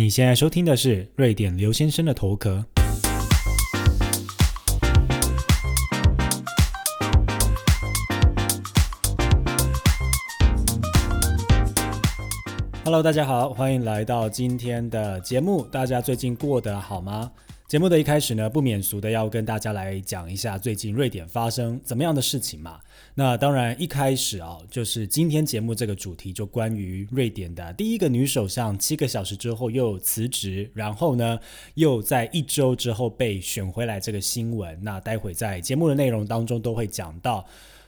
你现在收听的是瑞典刘先生的头壳。Hello，大家好，欢迎来到今天的节目。大家最近过得好吗？节目的一开始呢，不免俗的要跟大家来讲一下最近瑞典发生怎么样的事情嘛。那当然一开始啊，就是今天节目这个主题就关于瑞典的第一个女首相七个小时之后又辞职，然后呢又在一周之后被选回来这个新闻。那待会在节目的内容当中都会讲到。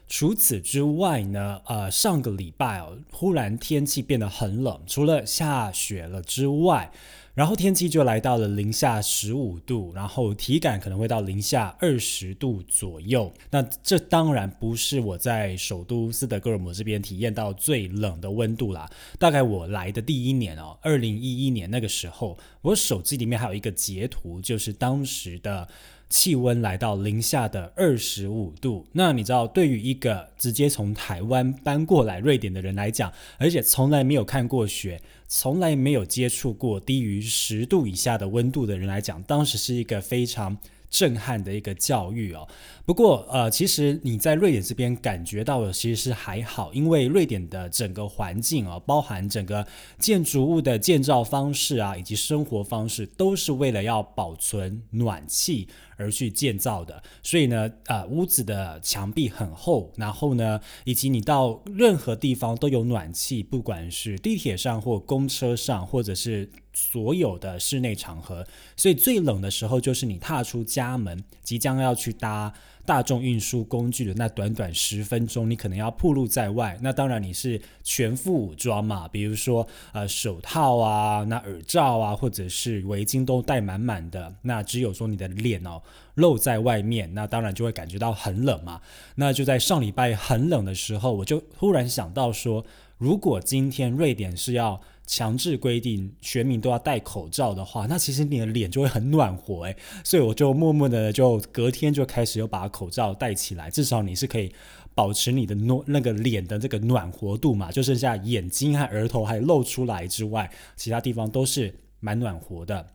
除此之外呢，呃，上个礼拜哦，忽然天气变得很冷，除了下雪了之外，然后天气就来到了零下十五度，然后体感可能会到零下二十度左右。那这当然不是我在首都斯德哥尔摩这边体验到最冷的温度啦。大概我来的第一年哦，二零一一年那个时候，我手机里面还有一个截图，就是当时的。气温来到零下的二十五度，那你知道，对于一个直接从台湾搬过来瑞典的人来讲，而且从来没有看过雪，从来没有接触过低于十度以下的温度的人来讲，当时是一个非常。震撼的一个教育哦，不过呃，其实你在瑞典这边感觉到的其实是还好，因为瑞典的整个环境啊，包含整个建筑物的建造方式啊，以及生活方式，都是为了要保存暖气而去建造的。所以呢，呃，屋子的墙壁很厚，然后呢，以及你到任何地方都有暖气，不管是地铁上或公车上，或者是。所有的室内场合，所以最冷的时候就是你踏出家门，即将要去搭大众运输工具的那短短十分钟，你可能要暴露在外。那当然你是全副武装嘛，比如说呃手套啊、那耳罩啊，或者是围巾都戴满满的。那只有说你的脸哦露在外面，那当然就会感觉到很冷嘛。那就在上礼拜很冷的时候，我就忽然想到说，如果今天瑞典是要强制规定全民都要戴口罩的话，那其实你的脸就会很暖和诶，所以我就默默的就隔天就开始又把口罩戴起来，至少你是可以保持你的暖那个脸的这个暖和度嘛，就剩下眼睛和额头还露出来之外，其他地方都是蛮暖和的。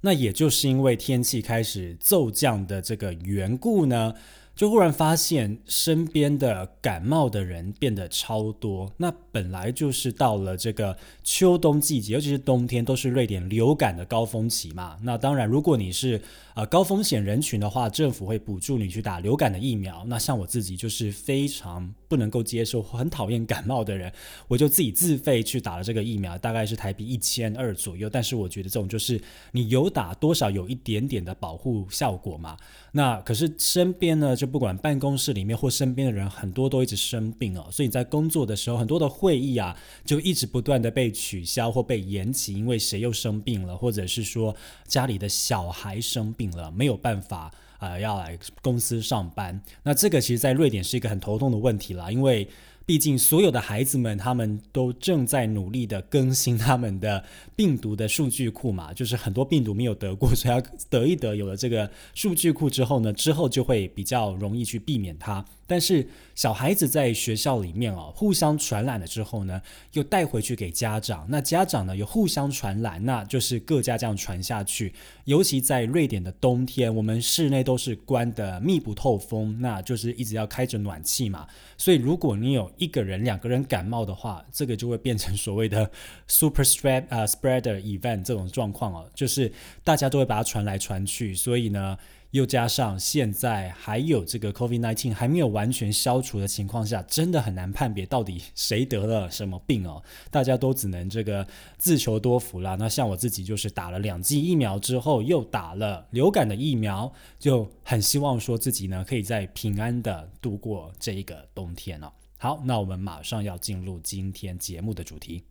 那也就是因为天气开始骤降的这个缘故呢。就忽然发现身边的感冒的人变得超多。那本来就是到了这个秋冬季节，尤其是冬天，都是瑞典流感的高峰期嘛。那当然，如果你是呃高风险人群的话，政府会补助你去打流感的疫苗。那像我自己就是非常不能够接受、很讨厌感冒的人，我就自己自费去打了这个疫苗，大概是台币一千二左右。但是我觉得这种就是你有打多少有一点点的保护效果嘛。那可是身边呢就。不管办公室里面或身边的人，很多都一直生病哦，所以在工作的时候，很多的会议啊，就一直不断的被取消或被延期，因为谁又生病了，或者是说家里的小孩生病了，没有办法啊，要来公司上班。那这个其实，在瑞典是一个很头痛的问题啦，因为。毕竟，所有的孩子们他们都正在努力的更新他们的病毒的数据库嘛，就是很多病毒没有得过，所以要得一得。有了这个数据库之后呢，之后就会比较容易去避免它。但是小孩子在学校里面哦，互相传染了之后呢，又带回去给家长，那家长呢又互相传染，那就是各家这样传下去。尤其在瑞典的冬天，我们室内都是关的密不透风，那就是一直要开着暖气嘛。所以如果你有一个人、两个人感冒的话，这个就会变成所谓的 super spread 啊 spreader event 这种状况哦，就是大家都会把它传来传去，所以呢。又加上现在还有这个 COVID-19 还没有完全消除的情况下，真的很难判别到底谁得了什么病哦。大家都只能这个自求多福啦。那像我自己就是打了两剂疫苗之后，又打了流感的疫苗，就很希望说自己呢可以在平安的度过这一个冬天哦。好，那我们马上要进入今天节目的主题。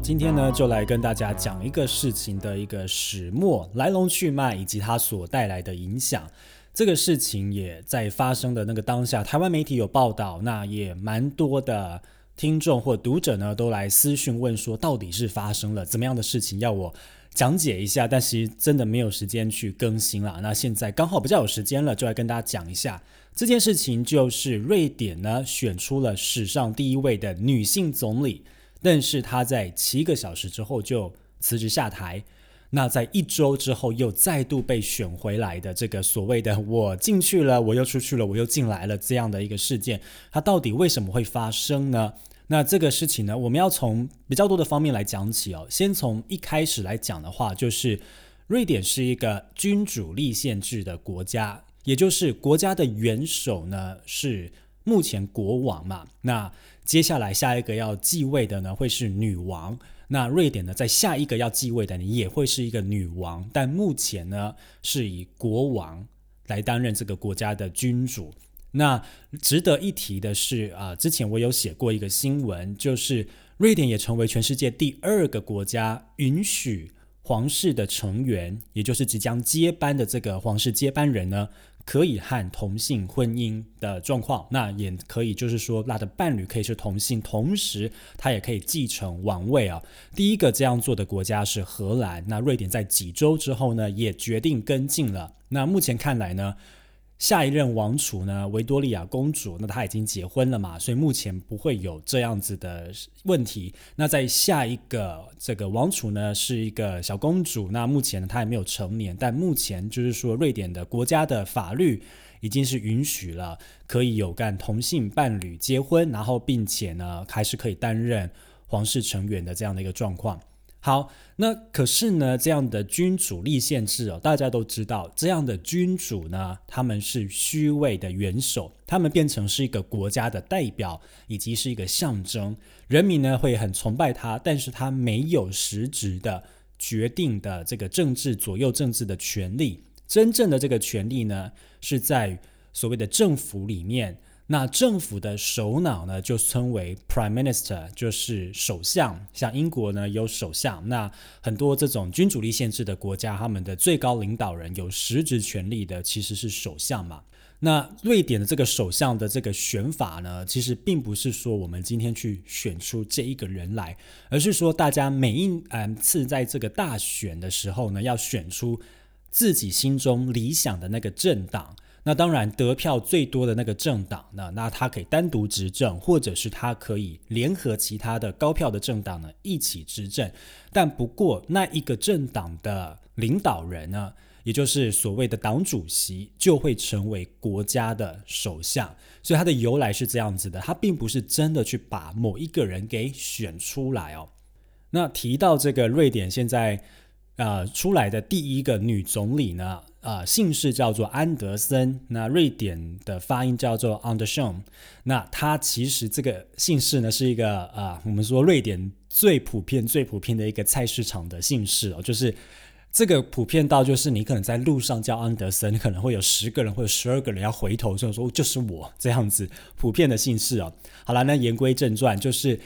今天呢就来跟大家讲一个事情的一个始末、来龙去脉以及它所带来的影响。这个事情也在发生的那个当下，台湾媒体有报道，那也蛮多的听众或读者呢都来私讯问说，到底是发生了怎么样的事情，要我。讲解一下，但其实真的没有时间去更新了。那现在刚好比较有时间了，就来跟大家讲一下这件事情，就是瑞典呢选出了史上第一位的女性总理，但是他在七个小时之后就辞职下台。那在一周之后又再度被选回来的这个所谓的“我进去了，我又出去了，我又进来了”这样的一个事件，它到底为什么会发生呢？那这个事情呢，我们要从比较多的方面来讲起哦。先从一开始来讲的话，就是瑞典是一个君主立宪制的国家，也就是国家的元首呢是目前国王嘛。那接下来下一个要继位的呢会是女王。那瑞典呢，在下一个要继位的呢也会是一个女王，但目前呢是以国王来担任这个国家的君主。那值得一提的是，啊，之前我有写过一个新闻，就是瑞典也成为全世界第二个国家允许皇室的成员，也就是即将接班的这个皇室接班人呢，可以和同性婚姻的状况。那也可以就是说，他的伴侣可以是同性，同时他也可以继承王位啊。第一个这样做的国家是荷兰。那瑞典在几周之后呢，也决定跟进了。那目前看来呢？下一任王储呢，维多利亚公主，那她已经结婚了嘛，所以目前不会有这样子的问题。那在下一个这个王储呢，是一个小公主，那目前呢她还没有成年，但目前就是说瑞典的国家的法律已经是允许了可以有干同性伴侣结婚，然后并且呢还是可以担任皇室成员的这样的一个状况。好，那可是呢，这样的君主立宪制哦，大家都知道，这样的君主呢，他们是虚位的元首，他们变成是一个国家的代表，以及是一个象征，人民呢会很崇拜他，但是他没有实质的决定的这个政治左右政治的权利，真正的这个权利呢，是在所谓的政府里面。那政府的首脑呢，就称为 Prime Minister，就是首相。像英国呢有首相，那很多这种君主立宪制的国家，他们的最高领导人有实质权力的其实是首相嘛。那瑞典的这个首相的这个选法呢，其实并不是说我们今天去选出这一个人来，而是说大家每一嗯次在这个大选的时候呢，要选出自己心中理想的那个政党。那当然，得票最多的那个政党呢，那他可以单独执政，或者是他可以联合其他的高票的政党呢一起执政。但不过，那一个政党的领导人呢，也就是所谓的党主席，就会成为国家的首相。所以它的由来是这样子的，它并不是真的去把某一个人给选出来哦。那提到这个瑞典现在呃出来的第一个女总理呢？啊，姓氏叫做安德森，那瑞典的发音叫做 Andersson。那她其实这个姓氏呢，是一个啊，我们说瑞典最普遍、最普遍的一个菜市场的姓氏哦，就是这个普遍到就是你可能在路上叫安德森，可能会有十个人或者十二个人要回头就说就是我这样子普遍的姓氏哦。好了，那言归正传，就是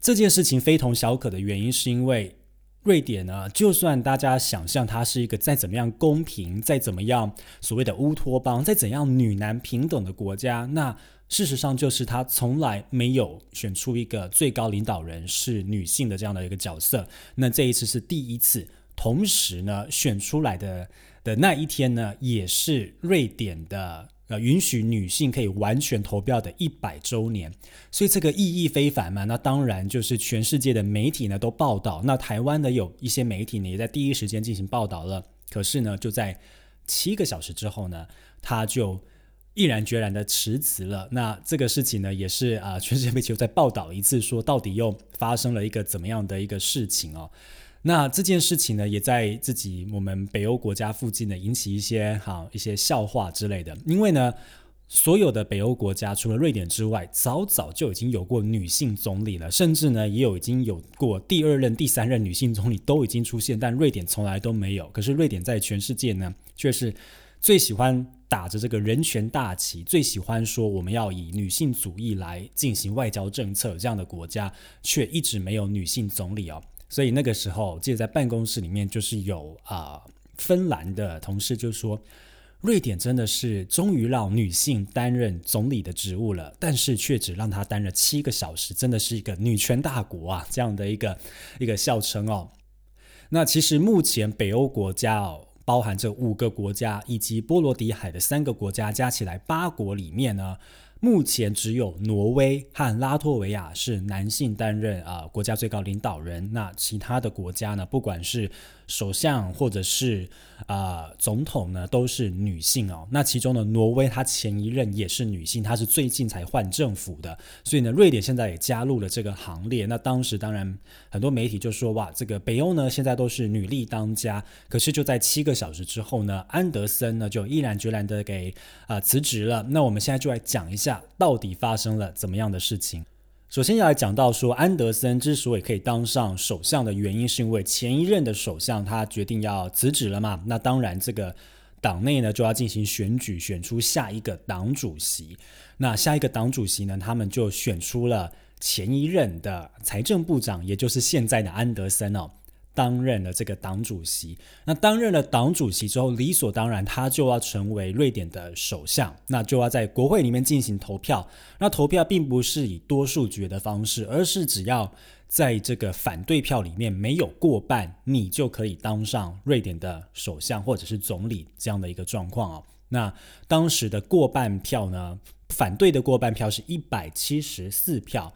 这件事情非同小可的原因是因为。瑞典呢，就算大家想象它是一个再怎么样公平、再怎么样所谓的乌托邦、再怎样女男平等的国家，那事实上就是它从来没有选出一个最高领导人是女性的这样的一个角色。那这一次是第一次，同时呢，选出来的的那一天呢，也是瑞典的。呃，允许女性可以完全投票的一百周年，所以这个意义非凡嘛。那当然就是全世界的媒体呢都报道，那台湾的有一些媒体呢也在第一时间进行报道了。可是呢，就在七个小时之后呢，他就毅然决然的辞职了。那这个事情呢，也是啊，全世界媒体又再报道一次，说到底又发生了一个怎么样的一个事情哦。那这件事情呢，也在自己我们北欧国家附近呢引起一些哈一些笑话之类的。因为呢，所有的北欧国家除了瑞典之外，早早就已经有过女性总理了，甚至呢也有已经有过第二任、第三任女性总理都已经出现，但瑞典从来都没有。可是瑞典在全世界呢，却是最喜欢打着这个人权大旗，最喜欢说我们要以女性主义来进行外交政策这样的国家，却一直没有女性总理哦。所以那个时候，记得在办公室里面，就是有啊，芬兰的同事就说，瑞典真的是终于让女性担任总理的职务了，但是却只让她担任七个小时，真的是一个女权大国啊，这样的一个一个笑称哦。那其实目前北欧国家哦，包含这五个国家以及波罗的海的三个国家，加起来八国里面呢。目前只有挪威和拉脱维亚是男性担任啊国家最高领导人，那其他的国家呢，不管是首相或者是啊总统呢，都是女性哦。那其中呢，挪威她前一任也是女性，她是最近才换政府的，所以呢，瑞典现在也加入了这个行列。那当时当然很多媒体就说哇，这个北欧呢现在都是女力当家，可是就在七个小时之后呢，安德森呢就毅然决然的给啊辞职了。那我们现在就来讲一下。到底发生了怎么样的事情？首先要来讲到说，安德森之所以可以当上首相的原因，是因为前一任的首相他决定要辞职了嘛？那当然，这个党内呢就要进行选举，选出下一个党主席。那下一个党主席呢，他们就选出了前一任的财政部长，也就是现在的安德森哦。担任了这个党主席，那担任了党主席之后，理所当然他就要成为瑞典的首相，那就要在国会里面进行投票。那投票并不是以多数决的方式，而是只要在这个反对票里面没有过半，你就可以当上瑞典的首相或者是总理这样的一个状况哦。那当时的过半票呢，反对的过半票是一百七十四票。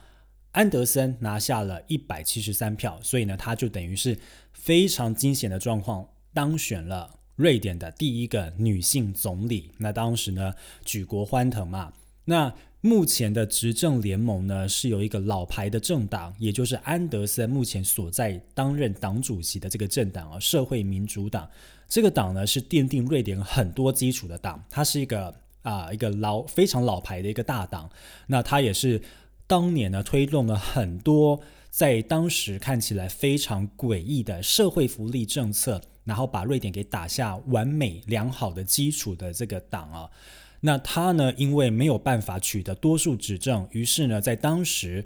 安德森拿下了一百七十三票，所以呢，他就等于是非常惊险的状况，当选了瑞典的第一个女性总理。那当时呢，举国欢腾嘛。那目前的执政联盟呢，是有一个老牌的政党，也就是安德森目前所在担任党主席的这个政党啊，社会民主党。这个党呢，是奠定瑞典很多基础的党，它是一个啊一个老非常老牌的一个大党。那它也是。当年呢，推动了很多在当时看起来非常诡异的社会福利政策，然后把瑞典给打下完美良好的基础的这个党啊，那他呢，因为没有办法取得多数执政，于是呢，在当时。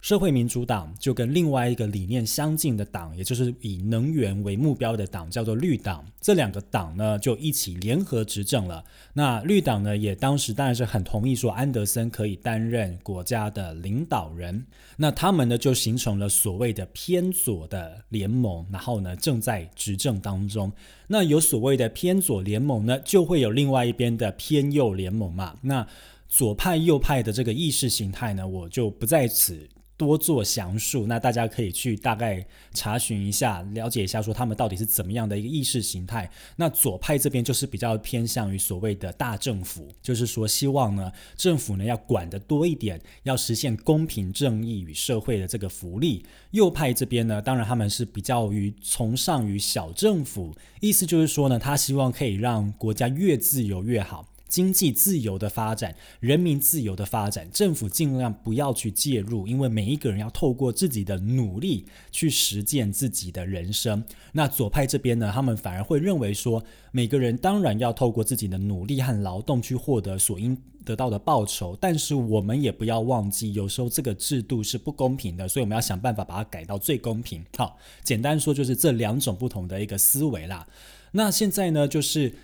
社会民主党就跟另外一个理念相近的党，也就是以能源为目标的党，叫做绿党。这两个党呢，就一起联合执政了。那绿党呢，也当时当然是很同意说安德森可以担任国家的领导人。那他们呢，就形成了所谓的偏左的联盟，然后呢，正在执政当中。那有所谓的偏左联盟呢，就会有另外一边的偏右联盟嘛。那左派右派的这个意识形态呢，我就不在此。多做详述，那大家可以去大概查询一下，了解一下，说他们到底是怎么样的一个意识形态。那左派这边就是比较偏向于所谓的大政府，就是说希望呢政府呢要管得多一点，要实现公平正义与社会的这个福利。右派这边呢，当然他们是比较于崇尚于小政府，意思就是说呢，他希望可以让国家越自由越好。经济自由的发展，人民自由的发展，政府尽量不要去介入，因为每一个人要透过自己的努力去实践自己的人生。那左派这边呢，他们反而会认为说，每个人当然要透过自己的努力和劳动去获得所应得到的报酬，但是我们也不要忘记，有时候这个制度是不公平的，所以我们要想办法把它改到最公平。好，简单说就是这两种不同的一个思维啦。那现在呢，就是。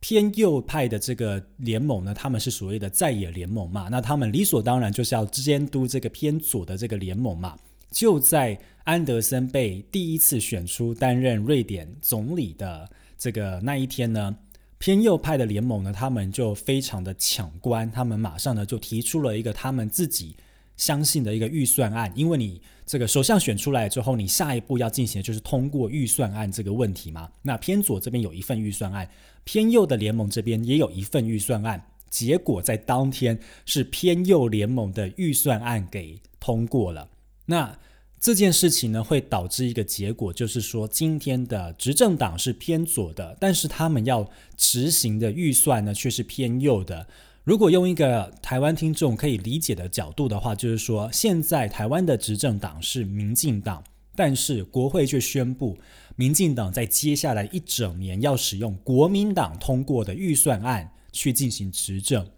偏右派的这个联盟呢，他们是所谓的在野联盟嘛，那他们理所当然就是要监督这个偏左的这个联盟嘛。就在安德森被第一次选出担任瑞典总理的这个那一天呢，偏右派的联盟呢，他们就非常的抢官，他们马上呢就提出了一个他们自己相信的一个预算案，因为你。这个首相选出来之后，你下一步要进行的就是通过预算案这个问题嘛？那偏左这边有一份预算案，偏右的联盟这边也有一份预算案。结果在当天是偏右联盟的预算案给通过了。那这件事情呢，会导致一个结果，就是说今天的执政党是偏左的，但是他们要执行的预算呢，却是偏右的。如果用一个台湾听众可以理解的角度的话，就是说，现在台湾的执政党是民进党，但是国会却宣布，民进党在接下来一整年要使用国民党通过的预算案去进行执政，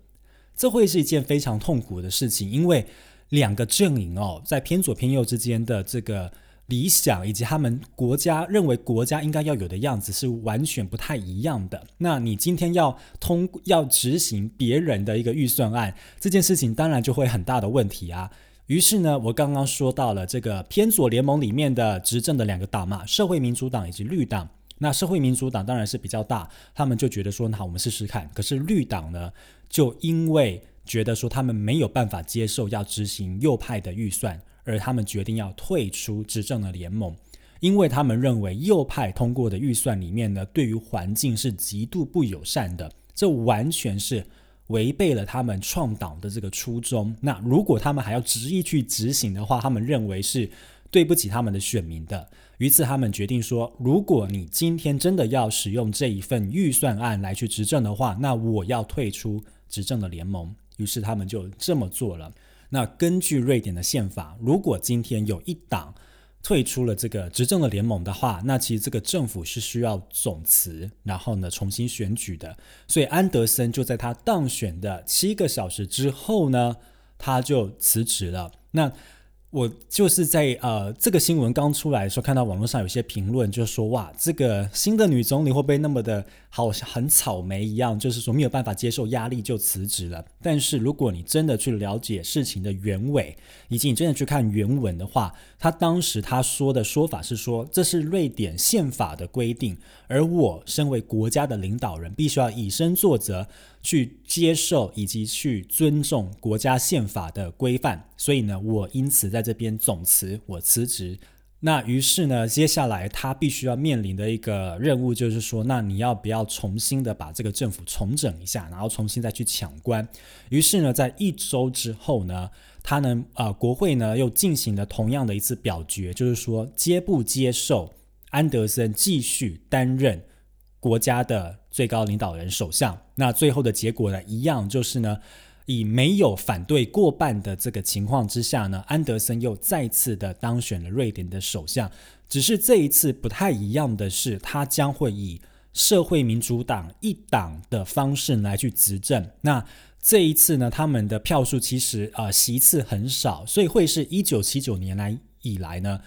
这会是一件非常痛苦的事情，因为两个阵营哦，在偏左偏右之间的这个。理想以及他们国家认为国家应该要有的样子是完全不太一样的。那你今天要通要执行别人的一个预算案，这件事情当然就会很大的问题啊。于是呢，我刚刚说到了这个偏左联盟里面的执政的两个党嘛，社会民主党以及绿党。那社会民主党当然是比较大，他们就觉得说，那我们试试看。可是绿党呢，就因为觉得说他们没有办法接受要执行右派的预算，而他们决定要退出执政的联盟，因为他们认为右派通过的预算里面呢，对于环境是极度不友善的，这完全是。违背了他们创党的这个初衷。那如果他们还要执意去执行的话，他们认为是对不起他们的选民的。于是他们决定说：如果你今天真的要使用这一份预算案来去执政的话，那我要退出执政的联盟。于是他们就这么做了。那根据瑞典的宪法，如果今天有一党，退出了这个执政的联盟的话，那其实这个政府是需要总辞，然后呢重新选举的。所以安德森就在他当选的七个小时之后呢，他就辞职了。那。我就是在呃这个新闻刚出来的时候，看到网络上有些评论，就说哇，这个新的女总理会不会那么的好像很草莓一样，就是说没有办法接受压力就辞职了。但是如果你真的去了解事情的原委，以及你真的去看原文的话，他当时他说的说法是说，这是瑞典宪法的规定，而我身为国家的领导人，必须要以身作则。去接受以及去尊重国家宪法的规范，所以呢，我因此在这边总辞，我辞职。那于是呢，接下来他必须要面临的一个任务就是说，那你要不要重新的把这个政府重整一下，然后重新再去抢官？于是呢，在一周之后呢，他呢，呃，国会呢又进行了同样的一次表决，就是说接不接受安德森继续担任。国家的最高领导人、首相，那最后的结果呢？一样就是呢，以没有反对过半的这个情况之下呢，安德森又再次的当选了瑞典的首相。只是这一次不太一样的是，他将会以社会民主党一党的方式来去执政。那这一次呢，他们的票数其实啊席次很少，所以会是一九七九年来以来呢。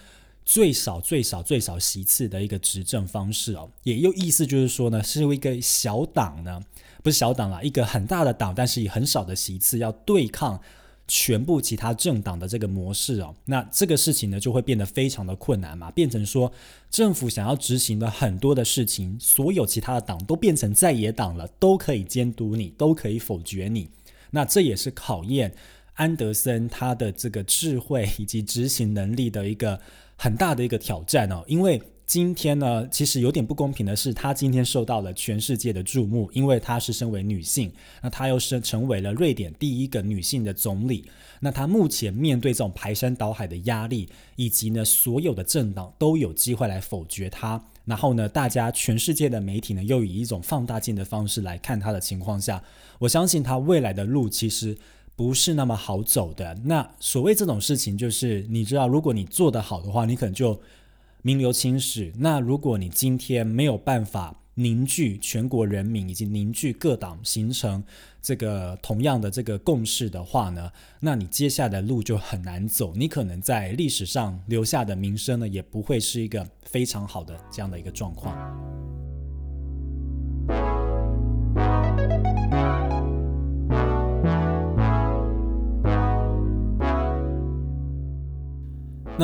最少最少最少席次的一个执政方式哦，也有意思就是说呢，是一个小党呢，不是小党啦，一个很大的党，但是以很少的席次要对抗全部其他政党的这个模式哦，那这个事情呢就会变得非常的困难嘛，变成说政府想要执行的很多的事情，所有其他的党都变成在野党了，都可以监督你，都可以否决你，那这也是考验安德森他的这个智慧以及执行能力的一个。很大的一个挑战哦，因为今天呢，其实有点不公平的是，她今天受到了全世界的注目，因为她是身为女性，那她又是成为了瑞典第一个女性的总理。那她目前面对这种排山倒海的压力，以及呢，所有的政党都有机会来否决她，然后呢，大家全世界的媒体呢，又以一种放大镜的方式来看她的情况下，我相信她未来的路其实。不是那么好走的。那所谓这种事情，就是你知道，如果你做得好的话，你可能就名留青史。那如果你今天没有办法凝聚全国人民，以及凝聚各党，形成这个同样的这个共识的话呢，那你接下来的路就很难走。你可能在历史上留下的名声呢，也不会是一个非常好的这样的一个状况。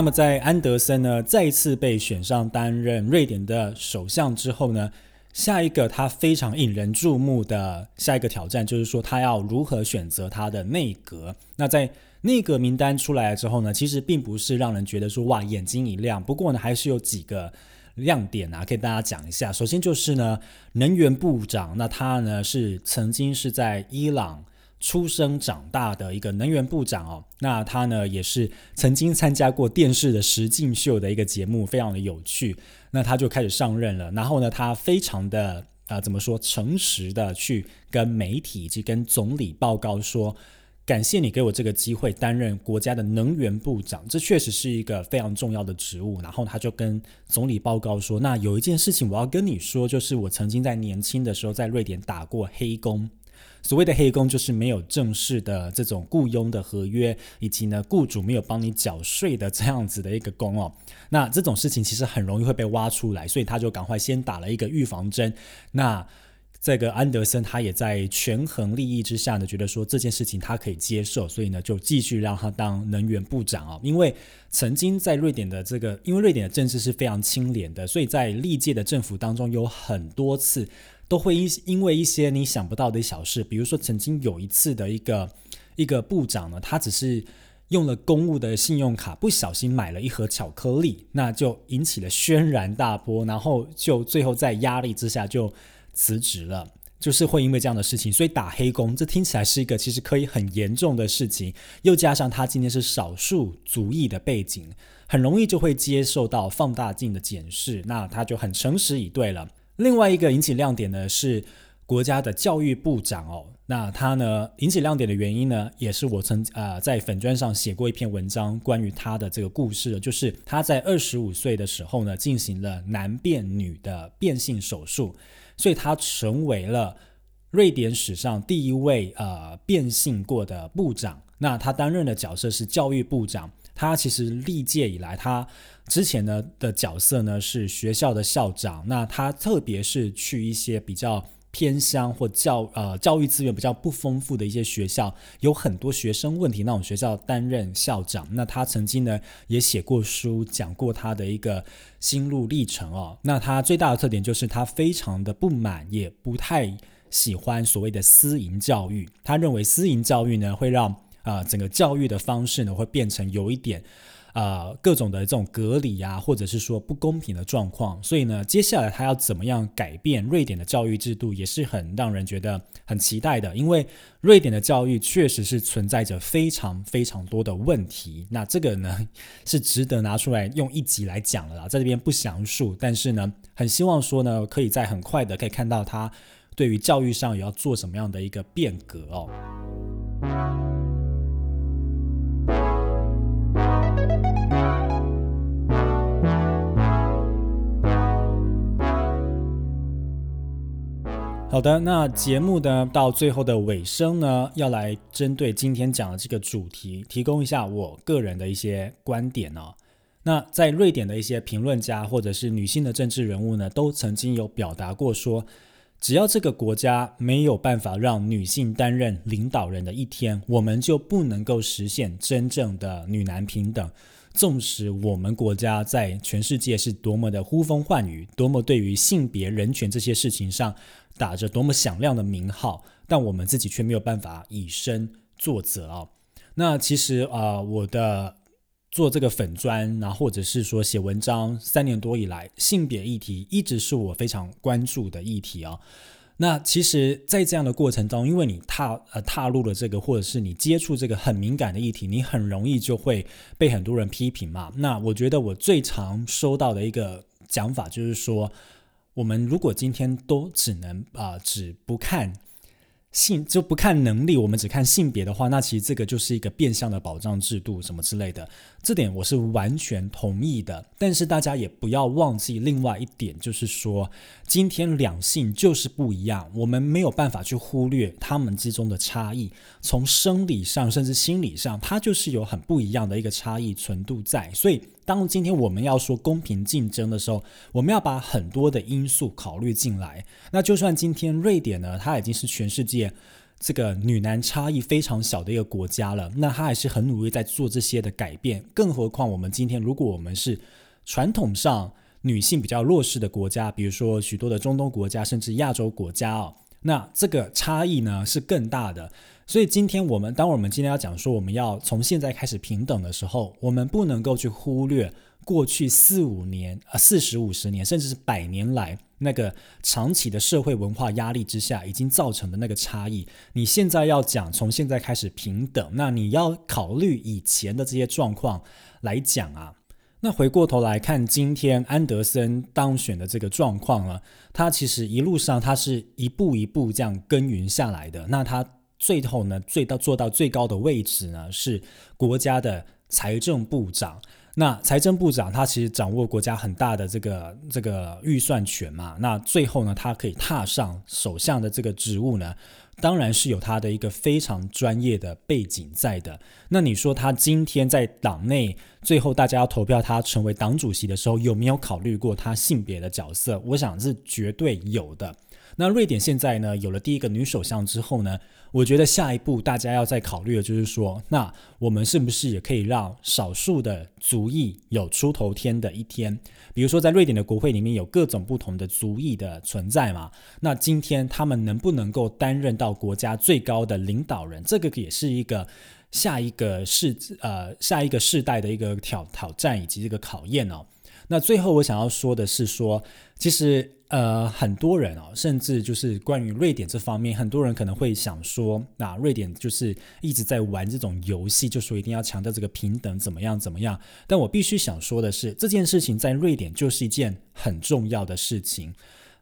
那么，在安德森呢再一次被选上担任瑞典的首相之后呢，下一个他非常引人注目的下一个挑战，就是说他要如何选择他的内阁。那在内阁名单出来之后呢，其实并不是让人觉得说哇眼睛一亮。不过呢，还是有几个亮点啊，可以大家讲一下。首先就是呢，能源部长，那他呢是曾经是在伊朗。出生长大的一个能源部长哦，那他呢也是曾经参加过电视的实境秀的一个节目，非常的有趣。那他就开始上任了，然后呢，他非常的啊怎么说，诚实的去跟媒体以及跟总理报告说，感谢你给我这个机会担任国家的能源部长，这确实是一个非常重要的职务。然后他就跟总理报告说，那有一件事情我要跟你说，就是我曾经在年轻的时候在瑞典打过黑工。所谓的黑工就是没有正式的这种雇佣的合约，以及呢雇主没有帮你缴税的这样子的一个工哦。那这种事情其实很容易会被挖出来，所以他就赶快先打了一个预防针。那这个安德森他也在权衡利益之下呢，觉得说这件事情他可以接受，所以呢就继续让他当能源部长啊。因为曾经在瑞典的这个，因为瑞典的政治是非常清廉的，所以在历届的政府当中有很多次都会因因为一些你想不到的小事，比如说曾经有一次的一个一个部长呢，他只是用了公务的信用卡不小心买了一盒巧克力，那就引起了轩然大波，然后就最后在压力之下就。辞职了，就是会因为这样的事情，所以打黑工，这听起来是一个其实可以很严重的事情。又加上他今天是少数族裔的背景，很容易就会接受到放大镜的检视，那他就很诚实以对了。另外一个引起亮点呢是国家的教育部长哦，那他呢引起亮点的原因呢，也是我曾啊在粉砖上写过一篇文章关于他的这个故事，就是他在二十五岁的时候呢进行了男变女的变性手术。所以他成为了瑞典史上第一位呃变性过的部长。那他担任的角色是教育部长。他其实历届以来，他之前呢的角色呢是学校的校长。那他特别是去一些比较。偏乡或教呃教育资源比较不丰富的一些学校，有很多学生问题那种学校担任校长。那他曾经呢也写过书，讲过他的一个心路历程哦。那他最大的特点就是他非常的不满，也不太喜欢所谓的私营教育。他认为私营教育呢会让啊整个教育的方式呢会变成有一点。呃，各种的这种隔离啊，或者是说不公平的状况，所以呢，接下来他要怎么样改变瑞典的教育制度，也是很让人觉得很期待的。因为瑞典的教育确实是存在着非常非常多的问题，那这个呢是值得拿出来用一集来讲的啦，在这边不详述，但是呢，很希望说呢，可以在很快的可以看到他对于教育上也要做什么样的一个变革哦。好的，那节目呢到最后的尾声呢，要来针对今天讲的这个主题，提供一下我个人的一些观点哦。那在瑞典的一些评论家或者是女性的政治人物呢，都曾经有表达过说，只要这个国家没有办法让女性担任领导人的一天，我们就不能够实现真正的女男平等。纵使我们国家在全世界是多么的呼风唤雨，多么对于性别人权这些事情上。打着多么响亮的名号，但我们自己却没有办法以身作则啊！那其实啊，我的做这个粉砖，然后或者是说写文章，三年多以来，性别议题一直是我非常关注的议题啊。那其实，在这样的过程中，因为你踏呃踏入了这个，或者是你接触这个很敏感的议题，你很容易就会被很多人批评嘛。那我觉得我最常收到的一个讲法就是说。我们如果今天都只能啊，只不看。性就不看能力，我们只看性别的话，那其实这个就是一个变相的保障制度，什么之类的。这点我是完全同意的。但是大家也不要忘记另外一点，就是说，今天两性就是不一样，我们没有办法去忽略他们之中的差异。从生理上甚至心理上，它就是有很不一样的一个差异程度在。所以，当今天我们要说公平竞争的时候，我们要把很多的因素考虑进来。那就算今天瑞典呢，它已经是全世界。这个女男差异非常小的一个国家了，那它还是很努力在做这些的改变。更何况我们今天，如果我们是传统上女性比较弱势的国家，比如说许多的中东国家，甚至亚洲国家哦，那这个差异呢是更大的。所以今天我们，当我们今天要讲说我们要从现在开始平等的时候，我们不能够去忽略过去四五年啊，四十五十年，甚至是百年来。那个长期的社会文化压力之下，已经造成的那个差异，你现在要讲从现在开始平等，那你要考虑以前的这些状况来讲啊。那回过头来看，今天安德森当选的这个状况了，他其实一路上他是一步一步这样耕耘下来的。那他最后呢，最到做到最高的位置呢，是国家的财政部长。那财政部长他其实掌握国家很大的这个这个预算权嘛，那最后呢，他可以踏上首相的这个职务呢，当然是有他的一个非常专业的背景在的。那你说他今天在党内最后大家要投票他成为党主席的时候，有没有考虑过他性别的角色？我想是绝对有的。那瑞典现在呢有了第一个女首相之后呢，我觉得下一步大家要再考虑的就是说，那我们是不是也可以让少数的族裔有出头天的一天？比如说在瑞典的国会里面有各种不同的族裔的存在嘛，那今天他们能不能够担任到国家最高的领导人？这个也是一个下一个世呃下一个世代的一个挑挑战以及这个考验哦。那最后我想要说的是，说其实呃很多人哦，甚至就是关于瑞典这方面，很多人可能会想说，那瑞典就是一直在玩这种游戏，就说一定要强调这个平等怎么样怎么样。但我必须想说的是，这件事情在瑞典就是一件很重要的事情，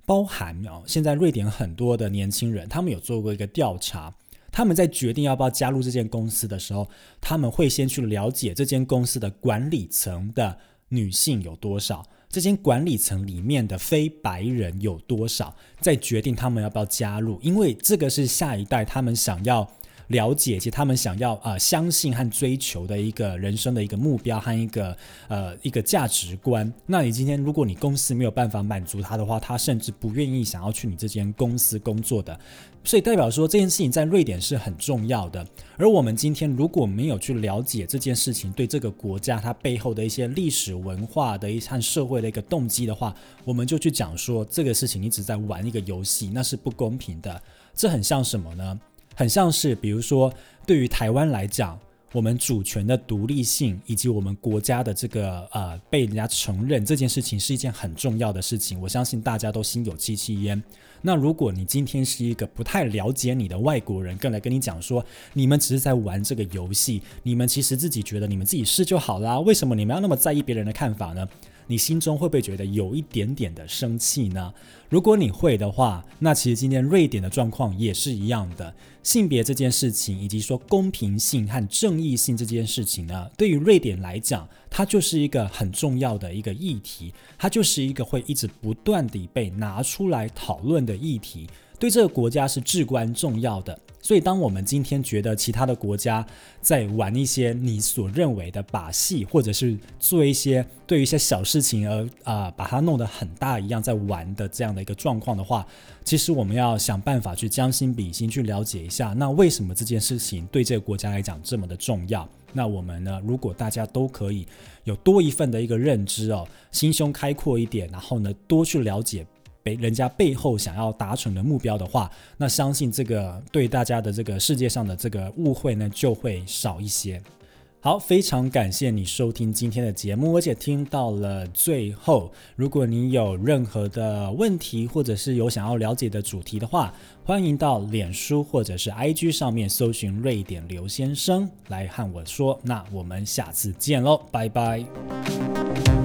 包含哦，现在瑞典很多的年轻人，他们有做过一个调查，他们在决定要不要加入这间公司的时候，他们会先去了解这间公司的管理层的。女性有多少？这些管理层里面的非白人有多少？再决定他们要不要加入，因为这个是下一代他们想要了解，其实他们想要啊相信和追求的一个人生的一个目标和一个呃一个价值观。那你今天如果你公司没有办法满足他的话，他甚至不愿意想要去你这间公司工作的。所以代表说这件事情在瑞典是很重要的，而我们今天如果没有去了解这件事情对这个国家它背后的一些历史文化的一和社会的一个动机的话，我们就去讲说这个事情你只在玩一个游戏，那是不公平的。这很像什么呢？很像是比如说对于台湾来讲。我们主权的独立性以及我们国家的这个呃被人家承认这件事情是一件很重要的事情，我相信大家都心有戚戚焉。那如果你今天是一个不太了解你的外国人，更来跟你讲说，你们只是在玩这个游戏，你们其实自己觉得你们自己是就好啦，为什么你们要那么在意别人的看法呢？你心中会不会觉得有一点点的生气呢？如果你会的话，那其实今天瑞典的状况也是一样的。性别这件事情，以及说公平性和正义性这件事情呢，对于瑞典来讲，它就是一个很重要的一个议题，它就是一个会一直不断地被拿出来讨论的议题，对这个国家是至关重要的。所以，当我们今天觉得其他的国家在玩一些你所认为的把戏，或者是做一些对于一些小事情而啊把它弄得很大一样在玩的这样的一个状况的话，其实我们要想办法去将心比心，去了解一下，那为什么这件事情对这个国家来讲这么的重要？那我们呢，如果大家都可以有多一份的一个认知哦，心胸开阔一点，然后呢，多去了解。被人家背后想要达成的目标的话，那相信这个对大家的这个世界上的这个误会呢就会少一些。好，非常感谢你收听今天的节目，而且听到了最后。如果你有任何的问题，或者是有想要了解的主题的话，欢迎到脸书或者是 IG 上面搜寻瑞典刘先生来和我说。那我们下次见喽，拜拜。